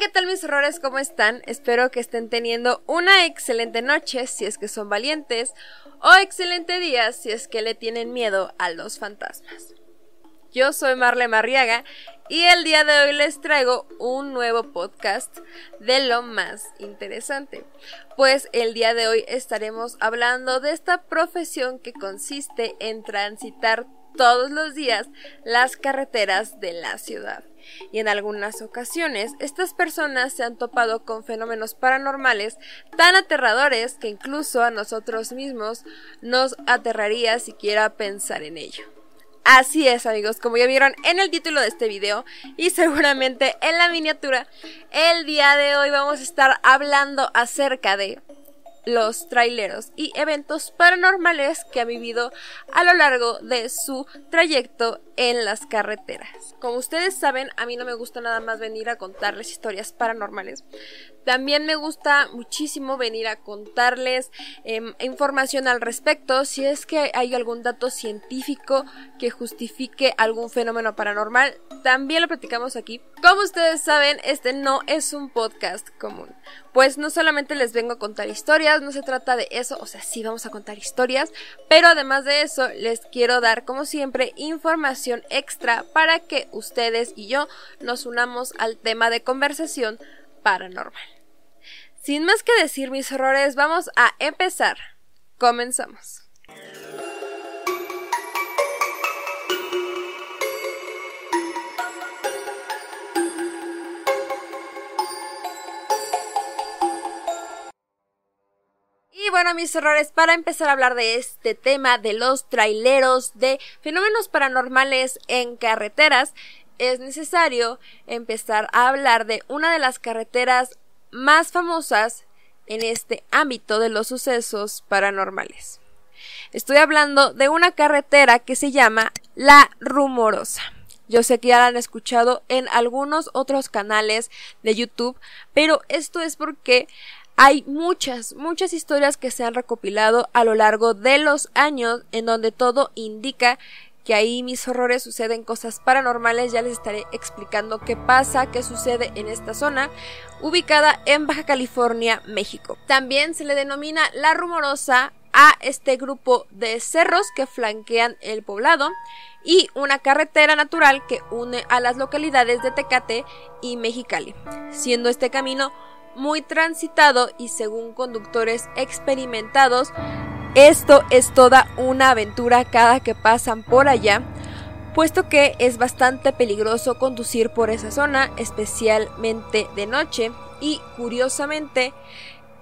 ¿qué tal mis horrores? ¿Cómo están? Espero que estén teniendo una excelente noche si es que son valientes o excelente día si es que le tienen miedo a los fantasmas. Yo soy Marle Marriaga y el día de hoy les traigo un nuevo podcast de lo más interesante. Pues el día de hoy estaremos hablando de esta profesión que consiste en transitar todos los días las carreteras de la ciudad y en algunas ocasiones estas personas se han topado con fenómenos paranormales tan aterradores que incluso a nosotros mismos nos aterraría siquiera pensar en ello. Así es amigos, como ya vieron en el título de este video y seguramente en la miniatura, el día de hoy vamos a estar hablando acerca de los traileros y eventos paranormales que ha vivido a lo largo de su trayecto en las carreteras. Como ustedes saben, a mí no me gusta nada más venir a contarles historias paranormales. También me gusta muchísimo venir a contarles em, información al respecto si es que hay algún dato científico que justifique algún fenómeno paranormal. También lo platicamos aquí. Como ustedes saben, este no es un podcast común. Pues no solamente les vengo a contar historias, no se trata de eso, o sea, sí vamos a contar historias, pero además de eso les quiero dar como siempre información extra para que ustedes y yo nos unamos al tema de conversación paranormal. Sin más que decir mis horrores, vamos a empezar. Comenzamos. Y bueno, mis horrores, para empezar a hablar de este tema de los traileros, de fenómenos paranormales en carreteras, es necesario empezar a hablar de una de las carreteras más famosas en este ámbito de los sucesos paranormales. Estoy hablando de una carretera que se llama La Rumorosa. Yo sé que ya la han escuchado en algunos otros canales de YouTube, pero esto es porque hay muchas, muchas historias que se han recopilado a lo largo de los años en donde todo indica que ahí mis horrores suceden cosas paranormales, ya les estaré explicando qué pasa, qué sucede en esta zona, ubicada en Baja California, México. También se le denomina la rumorosa a este grupo de cerros que flanquean el poblado y una carretera natural que une a las localidades de Tecate y Mexicali, siendo este camino muy transitado y según conductores experimentados esto es toda una aventura cada que pasan por allá, puesto que es bastante peligroso conducir por esa zona, especialmente de noche, y curiosamente,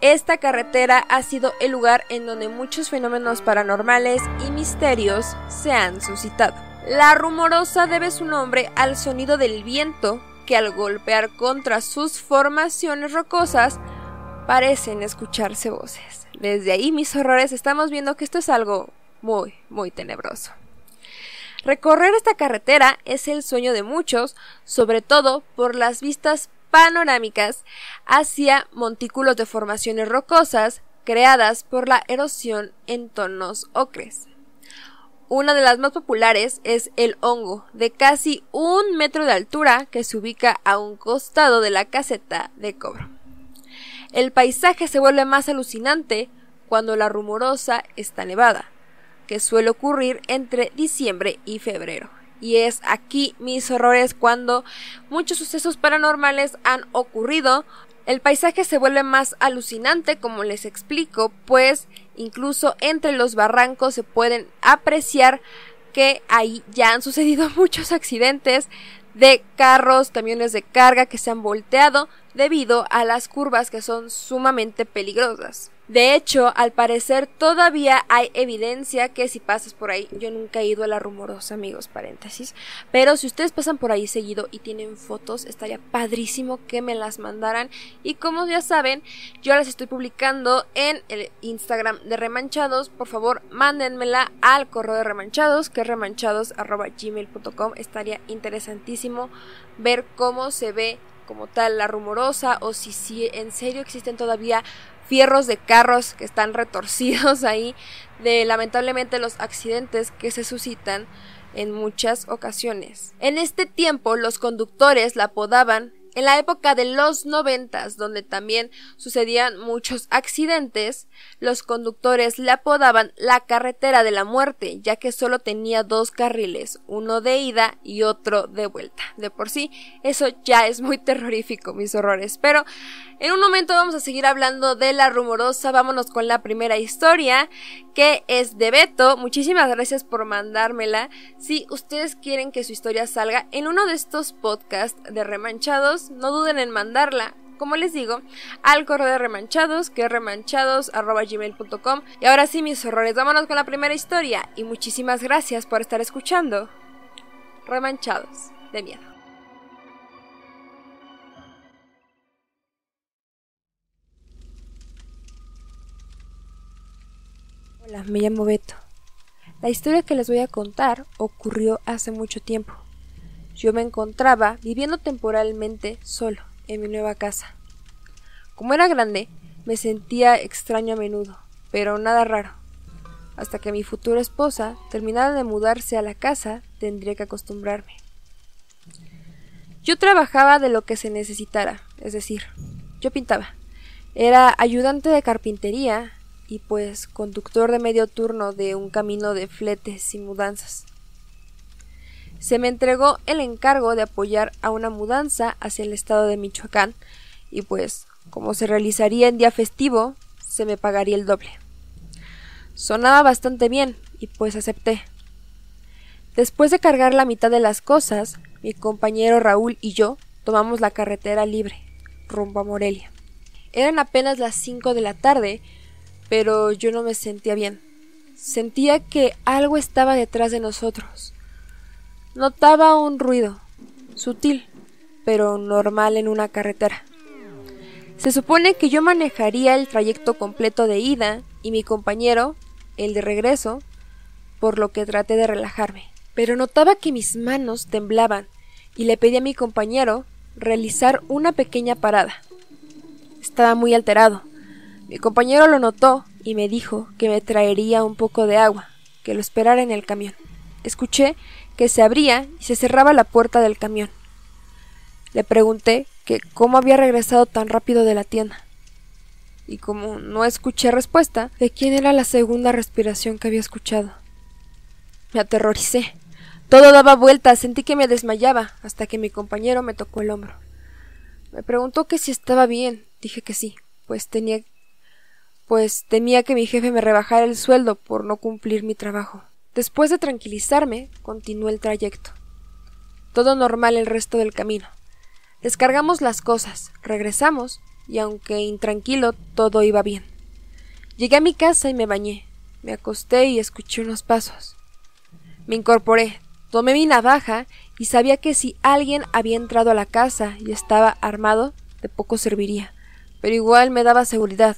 esta carretera ha sido el lugar en donde muchos fenómenos paranormales y misterios se han suscitado. La rumorosa debe su nombre al sonido del viento que al golpear contra sus formaciones rocosas parecen escucharse voces. Desde ahí, mis horrores, estamos viendo que esto es algo muy, muy tenebroso. Recorrer esta carretera es el sueño de muchos, sobre todo por las vistas panorámicas hacia montículos de formaciones rocosas creadas por la erosión en tonos ocres. Una de las más populares es el hongo, de casi un metro de altura, que se ubica a un costado de la caseta de cobro. El paisaje se vuelve más alucinante cuando la rumorosa está nevada, que suele ocurrir entre diciembre y febrero. Y es aquí mis horrores cuando muchos sucesos paranormales han ocurrido. El paisaje se vuelve más alucinante, como les explico, pues incluso entre los barrancos se pueden apreciar que ahí ya han sucedido muchos accidentes de carros, camiones de carga que se han volteado debido a las curvas que son sumamente peligrosas. De hecho, al parecer todavía hay evidencia que si pasas por ahí, yo nunca he ido a la rumorosa, amigos, paréntesis, pero si ustedes pasan por ahí seguido y tienen fotos, estaría padrísimo que me las mandaran. Y como ya saben, yo las estoy publicando en el Instagram de Remanchados, por favor, mándenmela al correo de Remanchados, que es remanchados@gmail.com, estaría interesantísimo ver cómo se ve como tal la rumorosa o si, si en serio existen todavía fierros de carros que están retorcidos ahí de lamentablemente los accidentes que se suscitan en muchas ocasiones. En este tiempo los conductores la apodaban En la época de los noventas, donde también sucedían muchos accidentes, los conductores le apodaban la carretera de la muerte, ya que solo tenía dos carriles, uno de ida y otro de vuelta. De por sí, eso ya es muy terrorífico, mis horrores. Pero en un momento vamos a seguir hablando de la rumorosa. Vámonos con la primera historia, que es de Beto. Muchísimas gracias por mandármela. Si ustedes quieren que su historia salga en uno de estos podcasts de remanchados, no duden en mandarla como les digo, al correo de remanchados, que es remanchados.gmail.com. Y ahora sí, mis horrores, vámonos con la primera historia. Y muchísimas gracias por estar escuchando. Remanchados de miedo. Hola, me llamo Beto. La historia que les voy a contar ocurrió hace mucho tiempo. Yo me encontraba viviendo temporalmente solo en mi nueva casa. Como era grande, me sentía extraño a menudo, pero nada raro. Hasta que mi futura esposa terminara de mudarse a la casa, tendría que acostumbrarme. Yo trabajaba de lo que se necesitara, es decir, yo pintaba. Era ayudante de carpintería y pues conductor de medio turno de un camino de fletes y mudanzas se me entregó el encargo de apoyar a una mudanza hacia el estado de Michoacán y pues como se realizaría en día festivo, se me pagaría el doble. Sonaba bastante bien y pues acepté. Después de cargar la mitad de las cosas, mi compañero Raúl y yo tomamos la carretera libre, rumbo a Morelia. Eran apenas las cinco de la tarde, pero yo no me sentía bien. Sentía que algo estaba detrás de nosotros. Notaba un ruido, sutil, pero normal en una carretera. Se supone que yo manejaría el trayecto completo de ida y mi compañero el de regreso, por lo que traté de relajarme. Pero notaba que mis manos temblaban y le pedí a mi compañero realizar una pequeña parada. Estaba muy alterado. Mi compañero lo notó y me dijo que me traería un poco de agua, que lo esperara en el camión. Escuché que se abría y se cerraba la puerta del camión. Le pregunté que cómo había regresado tan rápido de la tienda. Y como no escuché respuesta, de quién era la segunda respiración que había escuchado. Me aterroricé. Todo daba vueltas, sentí que me desmayaba, hasta que mi compañero me tocó el hombro. Me preguntó que si estaba bien. Dije que sí, pues tenía pues temía que mi jefe me rebajara el sueldo por no cumplir mi trabajo. Después de tranquilizarme, continué el trayecto. Todo normal el resto del camino. Descargamos las cosas, regresamos, y aunque intranquilo, todo iba bien. Llegué a mi casa y me bañé. Me acosté y escuché unos pasos. Me incorporé, tomé mi navaja y sabía que si alguien había entrado a la casa y estaba armado, de poco serviría, pero igual me daba seguridad.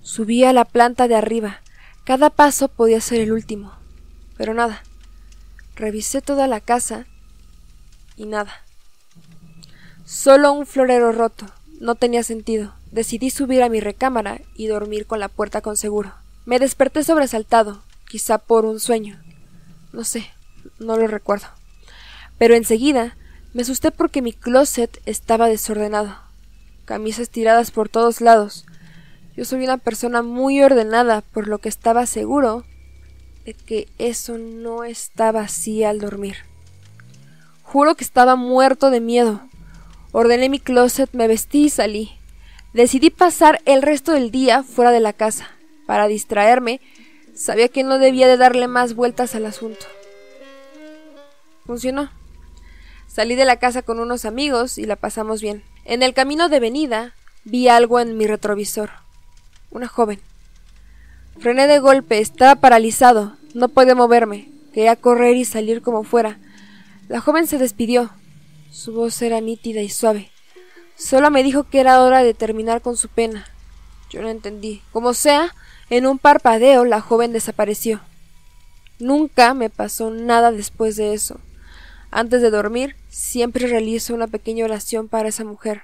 Subí a la planta de arriba. Cada paso podía ser el último. Pero nada. Revisé toda la casa y nada. Solo un florero roto. No tenía sentido. Decidí subir a mi recámara y dormir con la puerta con seguro. Me desperté sobresaltado, quizá por un sueño. No sé, no lo recuerdo. Pero enseguida me asusté porque mi closet estaba desordenado. Camisas tiradas por todos lados. Yo soy una persona muy ordenada, por lo que estaba seguro que eso no estaba así al dormir. Juro que estaba muerto de miedo. Ordené mi closet, me vestí y salí. Decidí pasar el resto del día fuera de la casa. Para distraerme, sabía que no debía de darle más vueltas al asunto. Funcionó. Salí de la casa con unos amigos y la pasamos bien. En el camino de venida vi algo en mi retrovisor. Una joven. Frené de golpe, estaba paralizado, no podía moverme, quería correr y salir como fuera. La joven se despidió. Su voz era nítida y suave. Solo me dijo que era hora de terminar con su pena. Yo no entendí. Como sea, en un parpadeo la joven desapareció. Nunca me pasó nada después de eso. Antes de dormir, siempre realizo una pequeña oración para esa mujer.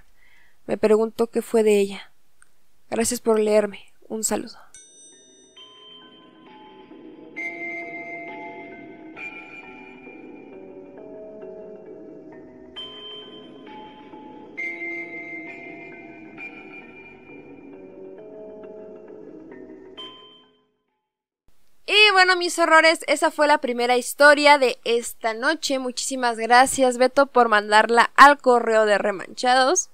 Me pregunto qué fue de ella. Gracias por leerme. Un saludo. Bueno, mis horrores, esa fue la primera historia de esta noche. Muchísimas gracias, Beto, por mandarla al correo de Remanchados.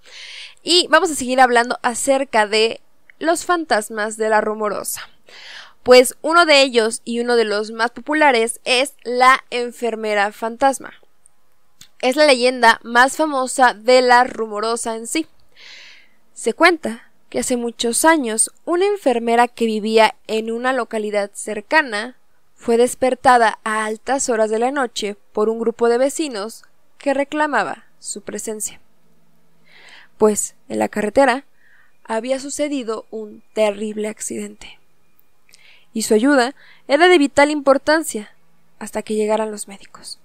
Y vamos a seguir hablando acerca de los fantasmas de la rumorosa. Pues uno de ellos y uno de los más populares es la enfermera fantasma. Es la leyenda más famosa de la rumorosa en sí. Se cuenta que hace muchos años una enfermera que vivía en una localidad cercana fue despertada a altas horas de la noche por un grupo de vecinos que reclamaba su presencia. Pues en la carretera había sucedido un terrible accidente. Y su ayuda era de vital importancia hasta que llegaran los médicos.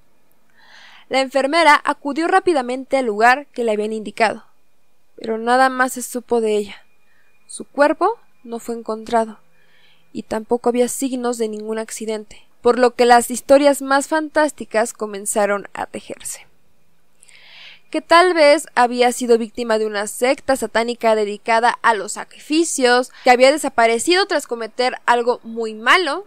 La enfermera acudió rápidamente al lugar que le habían indicado, pero nada más se supo de ella. Su cuerpo no fue encontrado, y tampoco había signos de ningún accidente, por lo que las historias más fantásticas comenzaron a tejerse. Que tal vez había sido víctima de una secta satánica dedicada a los sacrificios, que había desaparecido tras cometer algo muy malo,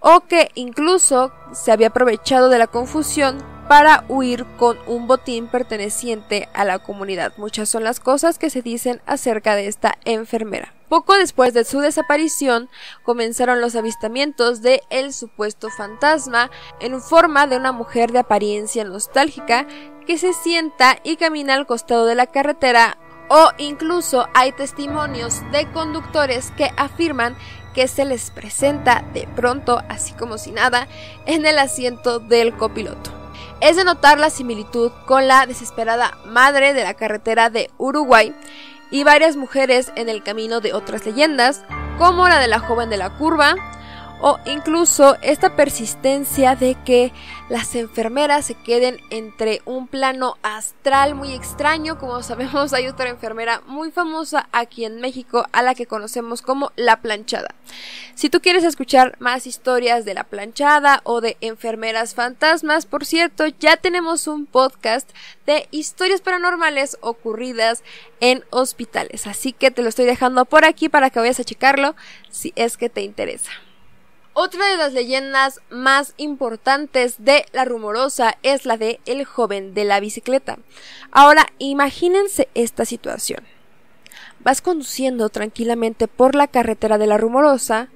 o que incluso se había aprovechado de la confusión para huir con un botín perteneciente a la comunidad. Muchas son las cosas que se dicen acerca de esta enfermera. Poco después de su desaparición comenzaron los avistamientos de el supuesto fantasma en forma de una mujer de apariencia nostálgica que se sienta y camina al costado de la carretera o incluso hay testimonios de conductores que afirman que se les presenta de pronto, así como si nada, en el asiento del copiloto es de notar la similitud con la desesperada madre de la carretera de Uruguay y varias mujeres en el camino de otras leyendas, como la de la joven de la curva, o incluso esta persistencia de que las enfermeras se queden entre un plano astral muy extraño. Como sabemos, hay otra enfermera muy famosa aquí en México a la que conocemos como la planchada. Si tú quieres escuchar más historias de la planchada o de enfermeras fantasmas, por cierto, ya tenemos un podcast de historias paranormales ocurridas en hospitales. Así que te lo estoy dejando por aquí para que vayas a checarlo si es que te interesa. Otra de las leyendas más importantes de la rumorosa es la de el joven de la bicicleta. Ahora, imagínense esta situación. Vas conduciendo tranquilamente por la carretera de la rumorosa,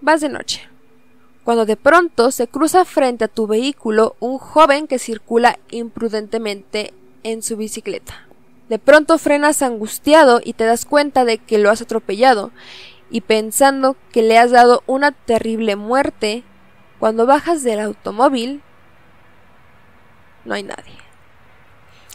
vas de noche, cuando de pronto se cruza frente a tu vehículo un joven que circula imprudentemente en su bicicleta. De pronto frenas angustiado y te das cuenta de que lo has atropellado y pensando que le has dado una terrible muerte, cuando bajas del automóvil, no hay nadie.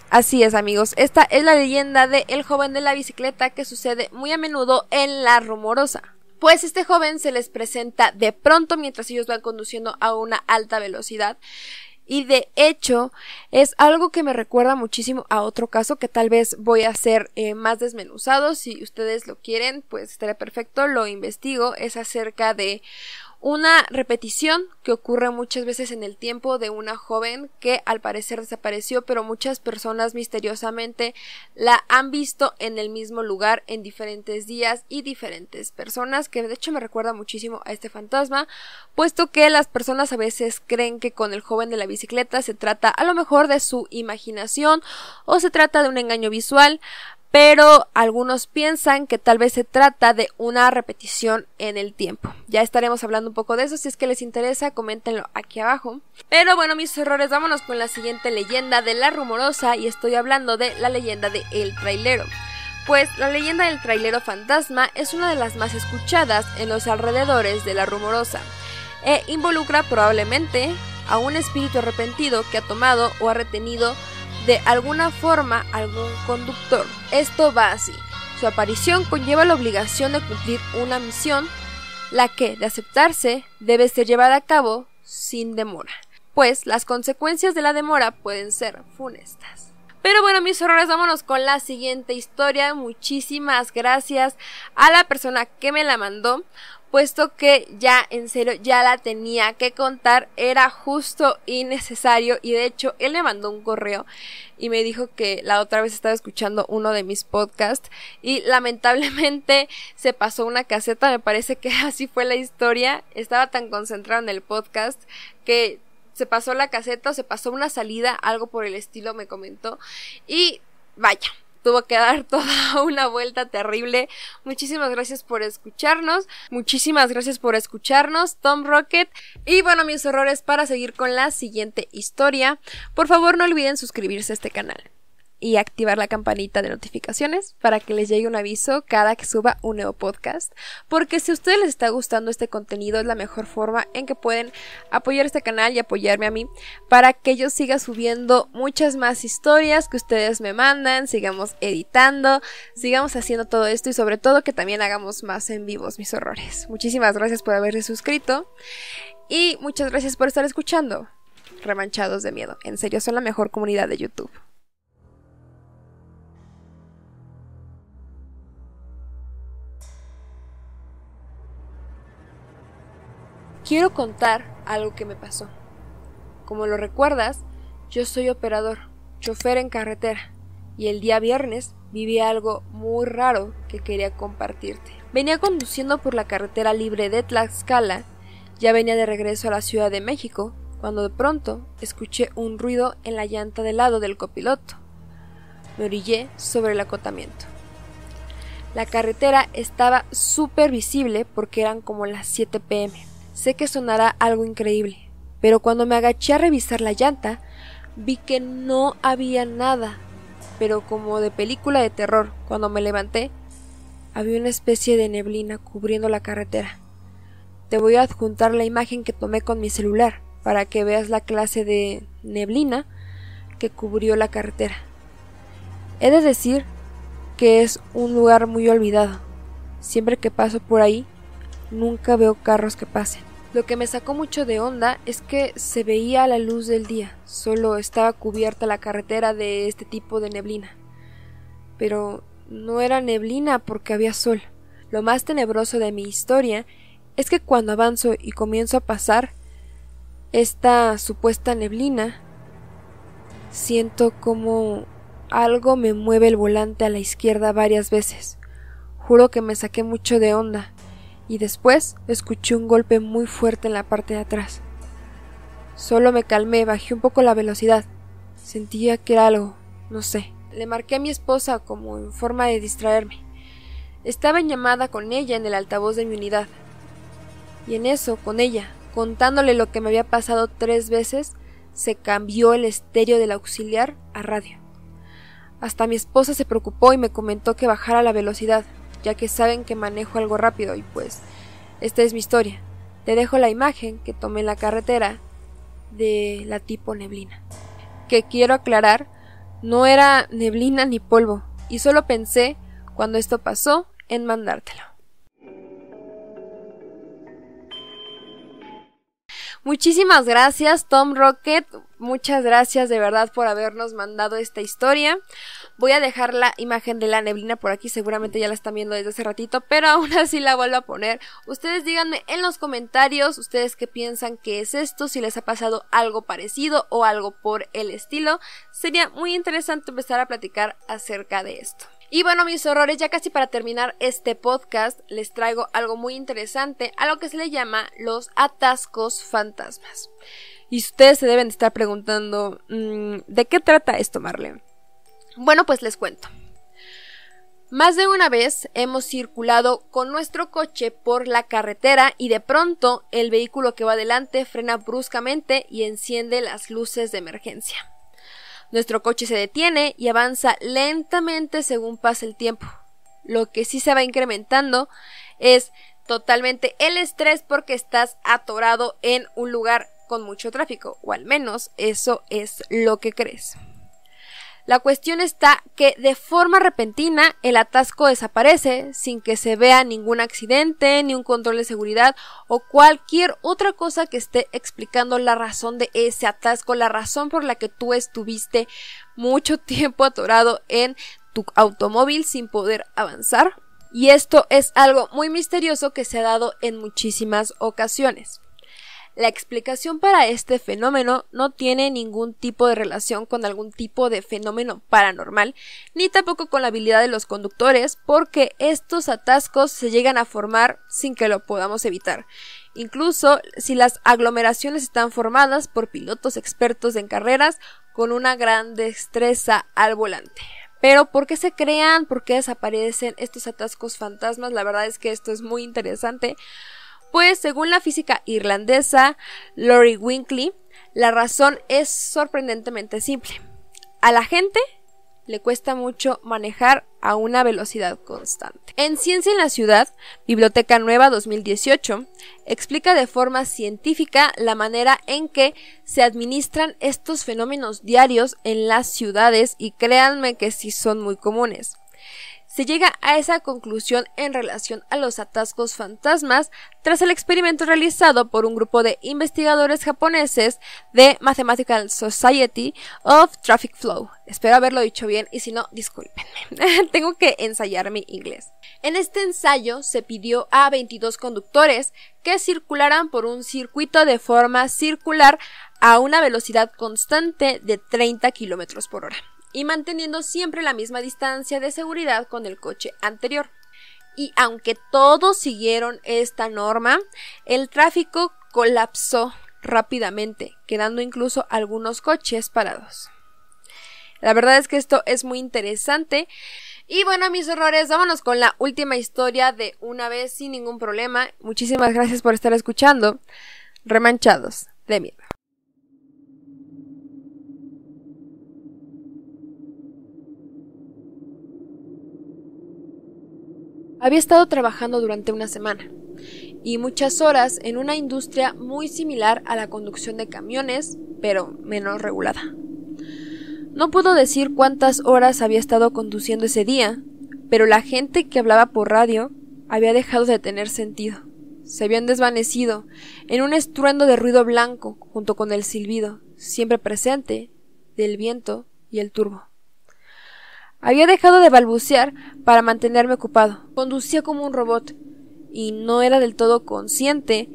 Así es amigos, esta es la leyenda de el joven de la bicicleta que sucede muy a menudo en la rumorosa. Pues este joven se les presenta de pronto mientras ellos van conduciendo a una alta velocidad y de hecho, es algo que me recuerda muchísimo a otro caso que tal vez voy a hacer eh, más desmenuzado. Si ustedes lo quieren, pues estaría perfecto. Lo investigo. Es acerca de una repetición que ocurre muchas veces en el tiempo de una joven que al parecer desapareció, pero muchas personas misteriosamente la han visto en el mismo lugar en diferentes días y diferentes personas, que de hecho me recuerda muchísimo a este fantasma, puesto que las personas a veces creen que con el joven de la bicicleta se trata a lo mejor de su imaginación o se trata de un engaño visual, pero algunos piensan que tal vez se trata de una repetición en el tiempo. Ya estaremos hablando un poco de eso, si es que les interesa, coméntenlo aquí abajo. Pero bueno, mis errores, vámonos con la siguiente leyenda de la rumorosa y estoy hablando de la leyenda de El Trailero. Pues la leyenda del trailero fantasma es una de las más escuchadas en los alrededores de la rumorosa e involucra probablemente a un espíritu arrepentido que ha tomado o ha retenido de alguna forma algún conductor. Esto va así. Su aparición conlleva la obligación de cumplir una misión, la que, de aceptarse, debe ser llevada a cabo sin demora, pues las consecuencias de la demora pueden ser funestas. Pero bueno, mis horrores, vámonos con la siguiente historia. Muchísimas gracias a la persona que me la mandó puesto que ya en serio ya la tenía que contar, era justo y necesario y de hecho él me mandó un correo y me dijo que la otra vez estaba escuchando uno de mis podcasts y lamentablemente se pasó una caseta, me parece que así fue la historia, estaba tan concentrado en el podcast que se pasó la caseta o se pasó una salida, algo por el estilo me comentó y vaya, tuvo que dar toda una vuelta terrible. Muchísimas gracias por escucharnos. Muchísimas gracias por escucharnos, Tom Rocket. Y bueno, mis errores para seguir con la siguiente historia. Por favor, no olviden suscribirse a este canal y activar la campanita de notificaciones para que les llegue un aviso cada que suba un nuevo podcast. Porque si a ustedes les está gustando este contenido es la mejor forma en que pueden apoyar este canal y apoyarme a mí para que yo siga subiendo muchas más historias que ustedes me mandan, sigamos editando, sigamos haciendo todo esto y sobre todo que también hagamos más en vivos mis horrores. Muchísimas gracias por haberse suscrito y muchas gracias por estar escuchando. Remanchados de miedo. En serio, son la mejor comunidad de YouTube. Quiero contar algo que me pasó. Como lo recuerdas, yo soy operador, chofer en carretera, y el día viernes viví algo muy raro que quería compartirte. Venía conduciendo por la carretera libre de Tlaxcala, ya venía de regreso a la Ciudad de México, cuando de pronto escuché un ruido en la llanta del lado del copiloto. Me orillé sobre el acotamiento. La carretera estaba súper visible porque eran como las 7 pm. Sé que sonará algo increíble, pero cuando me agaché a revisar la llanta, vi que no había nada. Pero como de película de terror, cuando me levanté, había una especie de neblina cubriendo la carretera. Te voy a adjuntar la imagen que tomé con mi celular para que veas la clase de neblina que cubrió la carretera. He de decir que es un lugar muy olvidado. Siempre que paso por ahí, nunca veo carros que pasen. Lo que me sacó mucho de onda es que se veía la luz del día, solo estaba cubierta la carretera de este tipo de neblina. Pero no era neblina porque había sol. Lo más tenebroso de mi historia es que cuando avanzo y comienzo a pasar esta supuesta neblina, siento como algo me mueve el volante a la izquierda varias veces. Juro que me saqué mucho de onda y después escuché un golpe muy fuerte en la parte de atrás. Solo me calmé, bajé un poco la velocidad. Sentía que era algo, no sé. Le marqué a mi esposa como en forma de distraerme. Estaba en llamada con ella en el altavoz de mi unidad. Y en eso, con ella, contándole lo que me había pasado tres veces, se cambió el estéreo del auxiliar a radio. Hasta mi esposa se preocupó y me comentó que bajara la velocidad, ya que saben que manejo algo rápido y pues esta es mi historia. Te dejo la imagen que tomé en la carretera de la tipo neblina. Que quiero aclarar, no era neblina ni polvo, y solo pensé, cuando esto pasó, en mandártelo. Muchísimas gracias, Tom Rocket. Muchas gracias de verdad por habernos mandado esta historia. Voy a dejar la imagen de la neblina por aquí, seguramente ya la están viendo desde hace ratito, pero aún así la vuelvo a poner. Ustedes díganme en los comentarios, ustedes qué piensan que es esto, si les ha pasado algo parecido o algo por el estilo. Sería muy interesante empezar a platicar acerca de esto. Y bueno, mis horrores, ya casi para terminar este podcast, les traigo algo muy interesante, a lo que se le llama los atascos fantasmas. Y ustedes se deben estar preguntando, mm, ¿de qué trata esto, Marlene? Bueno, pues les cuento. Más de una vez hemos circulado con nuestro coche por la carretera y de pronto el vehículo que va adelante frena bruscamente y enciende las luces de emergencia. Nuestro coche se detiene y avanza lentamente según pasa el tiempo. Lo que sí se va incrementando es totalmente el estrés porque estás atorado en un lugar con mucho tráfico, o al menos eso es lo que crees. La cuestión está que de forma repentina el atasco desaparece sin que se vea ningún accidente, ni un control de seguridad o cualquier otra cosa que esté explicando la razón de ese atasco, la razón por la que tú estuviste mucho tiempo atorado en tu automóvil sin poder avanzar Y esto es algo muy misterioso que se ha dado en muchísimas ocasiones. La explicación para este fenómeno no tiene ningún tipo de relación con algún tipo de fenómeno paranormal, ni tampoco con la habilidad de los conductores, porque estos atascos se llegan a formar sin que lo podamos evitar. Incluso si las aglomeraciones están formadas por pilotos expertos en carreras con una gran destreza al volante. Pero ¿por qué se crean? ¿Por qué desaparecen estos atascos fantasmas? La verdad es que esto es muy interesante. Pues según la física irlandesa Lori Winkley, la razón es sorprendentemente simple. A la gente le cuesta mucho manejar a una velocidad constante. En Ciencia en la Ciudad, Biblioteca Nueva 2018, explica de forma científica la manera en que se administran estos fenómenos diarios en las ciudades y créanme que sí son muy comunes se llega a esa conclusión en relación a los atascos fantasmas tras el experimento realizado por un grupo de investigadores japoneses de Mathematical Society of Traffic Flow. Espero haberlo dicho bien y si no, discúlpenme. Tengo que ensayar mi inglés. En este ensayo se pidió a 22 conductores que circularan por un circuito de forma circular a una velocidad constante de 30 km por hora y manteniendo siempre la misma distancia de seguridad con el coche anterior. Y aunque todos siguieron esta norma, el tráfico colapsó rápidamente, quedando incluso algunos coches parados. La verdad es que esto es muy interesante. Y bueno, mis errores, vámonos con la última historia de una vez sin ningún problema. Muchísimas gracias por estar escuchando. Remanchados de miedo. Había estado trabajando durante una semana y muchas horas en una industria muy similar a la conducción de camiones, pero menos regulada. No puedo decir cuántas horas había estado conduciendo ese día, pero la gente que hablaba por radio había dejado de tener sentido. Se habían desvanecido en un estruendo de ruido blanco junto con el silbido, siempre presente, del viento y el turbo. Había dejado de balbucear para mantenerme ocupado. Conducía como un robot y no era del todo consciente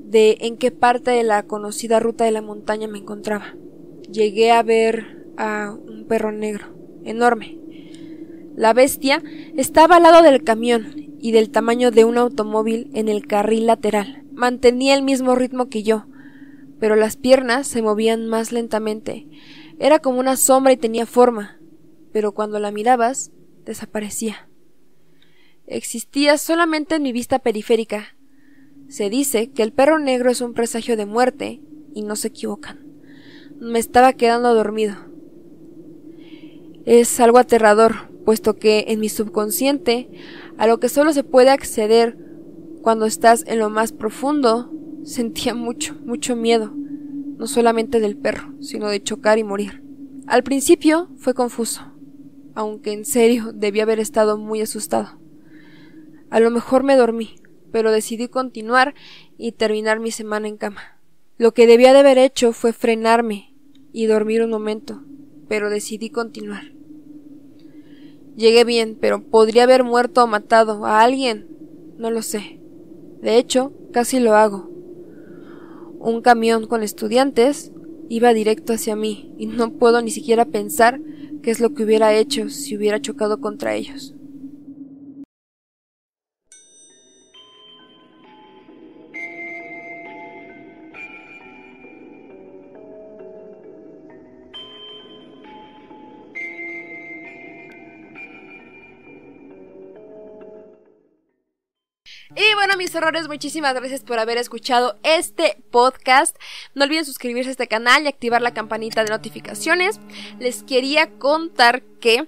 de en qué parte de la conocida ruta de la montaña me encontraba. Llegué a ver a un perro negro, enorme. La bestia estaba al lado del camión y del tamaño de un automóvil en el carril lateral. Mantenía el mismo ritmo que yo, pero las piernas se movían más lentamente. Era como una sombra y tenía forma, pero cuando la mirabas, desaparecía. Existía solamente en mi vista periférica. Se dice que el perro negro es un presagio de muerte, y no se equivocan. Me estaba quedando dormido. Es algo aterrador, puesto que en mi subconsciente, a lo que solo se puede acceder cuando estás en lo más profundo, sentía mucho, mucho miedo, no solamente del perro, sino de chocar y morir. Al principio fue confuso aunque en serio debí haber estado muy asustado. A lo mejor me dormí, pero decidí continuar y terminar mi semana en cama. Lo que debía de haber hecho fue frenarme y dormir un momento, pero decidí continuar. Llegué bien, pero podría haber muerto o matado a alguien. No lo sé. De hecho, casi lo hago. Un camión con estudiantes iba directo hacia mí y no puedo ni siquiera pensar qué es lo que hubiera hecho si hubiera chocado contra ellos. Bueno, mis errores, muchísimas gracias por haber escuchado este podcast. No olviden suscribirse a este canal y activar la campanita de notificaciones. Les quería contar que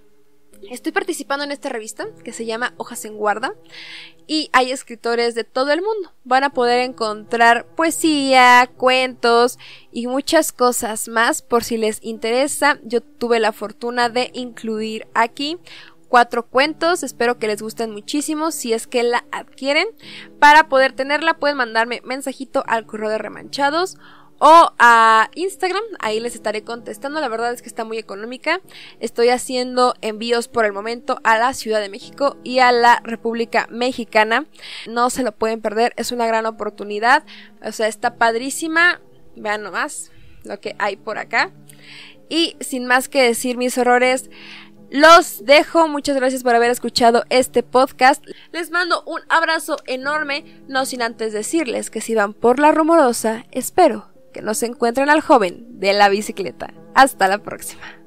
estoy participando en esta revista que se llama Hojas en Guarda y hay escritores de todo el mundo. Van a poder encontrar poesía, cuentos y muchas cosas más por si les interesa. Yo tuve la fortuna de incluir aquí cuatro cuentos. Espero que les gusten muchísimo. Si es que la adquieren, para poder tenerla pueden mandarme mensajito al correo de remanchados o a Instagram, ahí les estaré contestando, la verdad es que está muy económica. Estoy haciendo envíos por el momento a la Ciudad de México y a la República Mexicana. No se lo pueden perder, es una gran oportunidad. O sea, está padrísima. Vean nomás lo que hay por acá. Y sin más que decir mis horrores, los dejo. Muchas gracias por haber escuchado este podcast. Les mando un abrazo enorme, no sin antes decirles que si van por la rumorosa, espero que no se encuentren al joven de la bicicleta. Hasta la próxima.